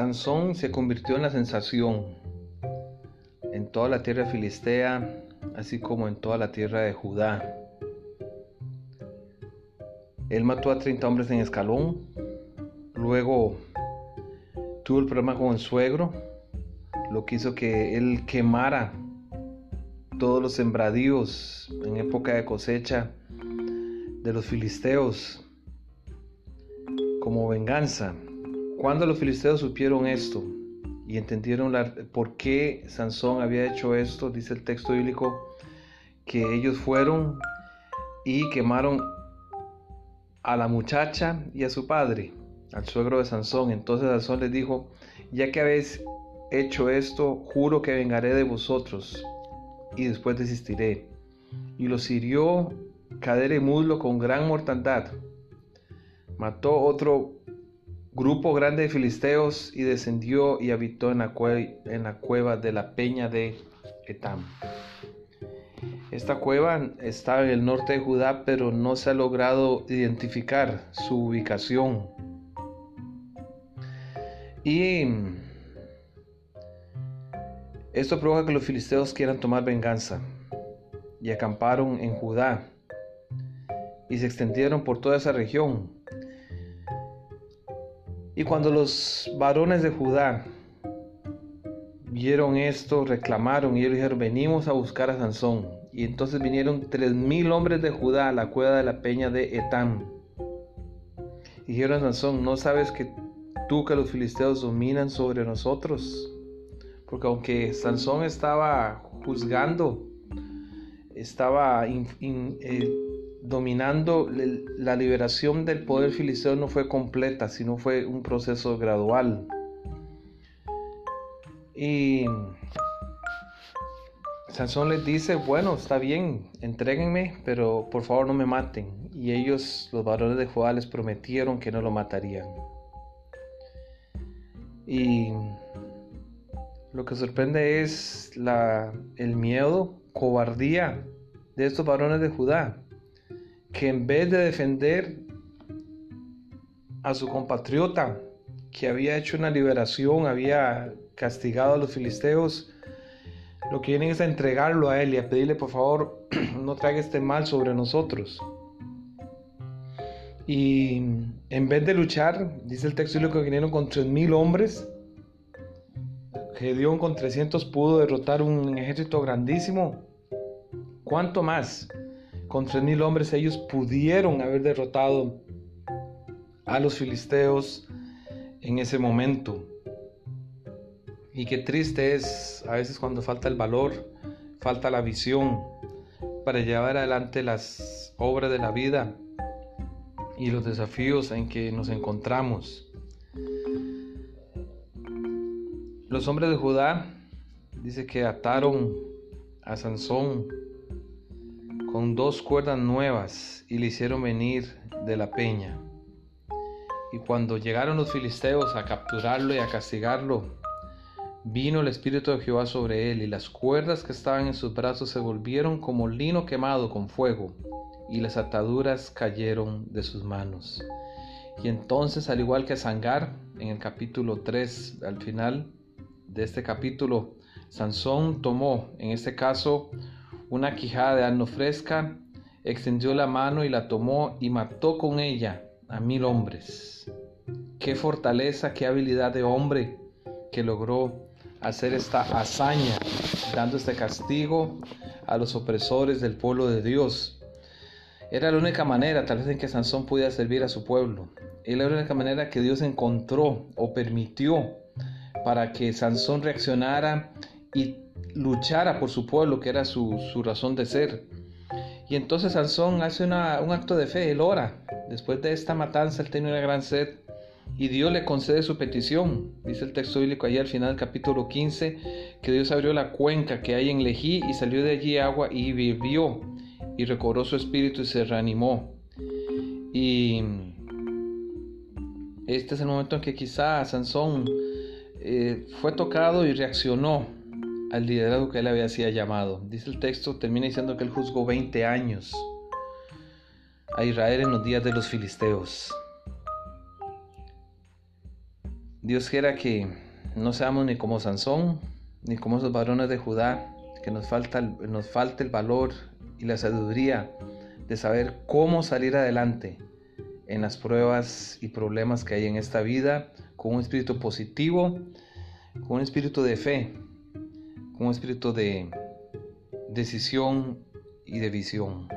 Sansón se convirtió en la sensación en toda la tierra filistea, así como en toda la tierra de Judá. Él mató a 30 hombres en escalón, luego tuvo el problema con el suegro, lo que hizo que él quemara todos los sembradíos en época de cosecha de los filisteos como venganza. Cuando los filisteos supieron esto y entendieron por qué Sansón había hecho esto, dice el texto bíblico, que ellos fueron y quemaron a la muchacha y a su padre, al suegro de Sansón. Entonces Sansón les dijo, ya que habéis hecho esto, juro que vengaré de vosotros y después desistiré. Y los hirió cadera y muslo con gran mortandad. Mató otro grupo grande de filisteos y descendió y habitó en la, en la cueva de la peña de Etam. Esta cueva está en el norte de Judá, pero no se ha logrado identificar su ubicación. Y esto provoca que los filisteos quieran tomar venganza y acamparon en Judá y se extendieron por toda esa región y cuando los varones de Judá vieron esto, reclamaron y ellos dijeron, venimos a buscar a Sansón. Y entonces vinieron tres mil hombres de Judá a la cueva de la peña de Etán. Y dijeron a Sansón, ¿no sabes que tú que los filisteos dominan sobre nosotros? Porque aunque Sansón estaba juzgando, estaba eh, dominando la liberación del poder filisteo no fue completa, sino fue un proceso gradual. Y Sansón les dice, bueno, está bien, entréguenme, pero por favor no me maten. Y ellos, los varones de Judá, les prometieron que no lo matarían. Y lo que sorprende es el miedo, cobardía de estos varones de Judá que en vez de defender a su compatriota que había hecho una liberación, había castigado a los filisteos, lo que vienen es a entregarlo a él y a pedirle por favor no traiga este mal sobre nosotros. Y en vez de luchar, dice el texto que vinieron con tres mil hombres, Gedeón con 300 pudo derrotar un ejército grandísimo. ¿Cuánto más? Con tres mil hombres ellos pudieron haber derrotado a los filisteos en ese momento. Y qué triste es a veces cuando falta el valor, falta la visión para llevar adelante las obras de la vida y los desafíos en que nos encontramos. Los hombres de Judá dice que ataron a Sansón con dos cuerdas nuevas y le hicieron venir de la peña. Y cuando llegaron los filisteos a capturarlo y a castigarlo, vino el Espíritu de Jehová sobre él y las cuerdas que estaban en sus brazos se volvieron como lino quemado con fuego y las ataduras cayeron de sus manos. Y entonces, al igual que Sangar, en el capítulo 3, al final de este capítulo, Sansón tomó, en este caso, una quijada de asno fresca, extendió la mano y la tomó y mató con ella a mil hombres. Qué fortaleza, qué habilidad de hombre que logró hacer esta hazaña, dando este castigo a los opresores del pueblo de Dios. Era la única manera, tal vez, en que Sansón pudiera servir a su pueblo. Era la única manera que Dios encontró o permitió para que Sansón reaccionara y luchara por su pueblo, que era su, razón de ser. Y entonces Sansón hace un acto de fe, él ora. Después de esta matanza, él tenía una gran sed y Dios le concede su petición. Dice el texto bíblico ahí al final del capítulo 15 que Dios abrió la cuenca que hay en Lejí y salió de allí agua y vivió y recobró su espíritu y se reanimó. Y este es el momento en que quizá Sansón eh, fue tocado y reaccionó al liderazgo que él había sido llamado. Dice el texto, termina diciendo que él juzgó 20 años a Israel en los días de los filisteos. Dios quiera que no seamos ni como Sansón, ni como esos varones de Judá, que nos falta, nos falte el valor y la sabiduría de saber cómo salir adelante en las pruebas y problemas que hay en esta vida con un espíritu positivo, con un espíritu de fe, con un espíritu de decisión y de visión.